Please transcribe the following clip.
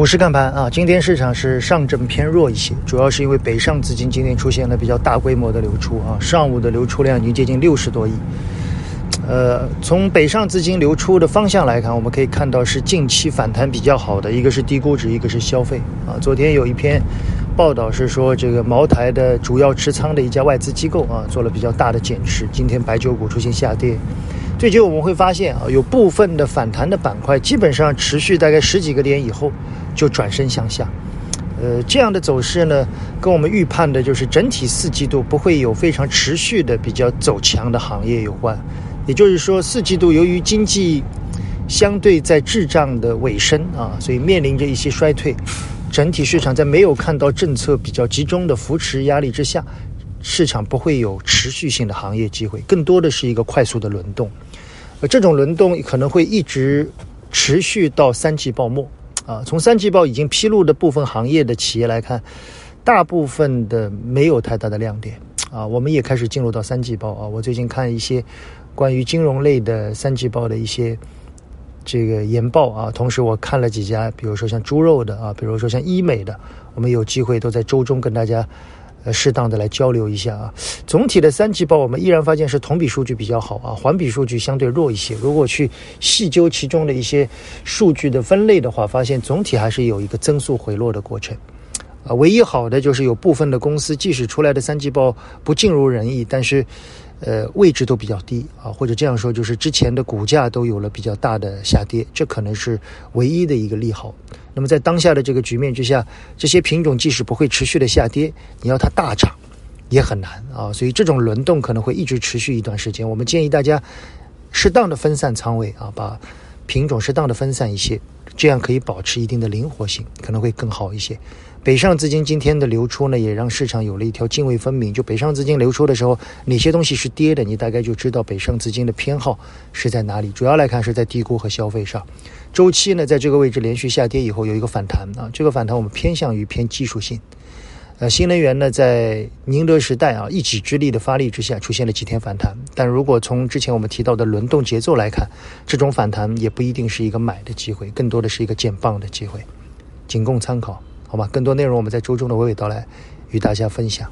股市看盘啊，今天市场是上证偏弱一些，主要是因为北上资金今天出现了比较大规模的流出啊，上午的流出量已经接近六十多亿。呃，从北上资金流出的方向来看，我们可以看到是近期反弹比较好的，一个是低估值，一个是消费啊。昨天有一篇报道是说，这个茅台的主要持仓的一家外资机构啊，做了比较大的减持，今天白酒股出现下跌。最近我们会发现啊，有部分的反弹的板块，基本上持续大概十几个点以后。就转身向下，呃，这样的走势呢，跟我们预判的就是整体四季度不会有非常持续的比较走强的行业有关。也就是说，四季度由于经济相对在滞胀的尾声啊，所以面临着一些衰退，整体市场在没有看到政策比较集中的扶持压力之下，市场不会有持续性的行业机会，更多的是一个快速的轮动，呃这种轮动可能会一直持续到三季报末。啊，从三季报已经披露的部分行业的企业来看，大部分的没有太大的亮点啊。我们也开始进入到三季报啊。我最近看一些关于金融类的三季报的一些这个研报啊，同时我看了几家，比如说像猪肉的啊，比如说像医美的，我们有机会都在周中跟大家。呃，适当的来交流一下啊。总体的三季报，我们依然发现是同比数据比较好啊，环比数据相对弱一些。如果去细究其中的一些数据的分类的话，发现总体还是有一个增速回落的过程。啊，唯一好的就是有部分的公司，即使出来的三季报不尽如人意，但是。呃，位置都比较低啊，或者这样说，就是之前的股价都有了比较大的下跌，这可能是唯一的一个利好。那么在当下的这个局面之下，这些品种即使不会持续的下跌，你要它大涨也很难啊。所以这种轮动可能会一直持续一段时间。我们建议大家适当的分散仓位啊，把品种适当的分散一些，这样可以保持一定的灵活性，可能会更好一些。北上资金今天的流出呢，也让市场有了一条泾渭分明。就北上资金流出的时候，哪些东西是跌的，你大概就知道北上资金的偏好是在哪里。主要来看是在低估和消费上。周期呢，在这个位置连续下跌以后有一个反弹啊，这个反弹我们偏向于偏技术性。呃，新能源呢，在宁德时代啊一己之力的发力之下，出现了几天反弹。但如果从之前我们提到的轮动节奏来看，这种反弹也不一定是一个买的机会，更多的是一个减磅的机会，仅供参考。好吧，更多内容我们在周中的娓娓道来与大家分享。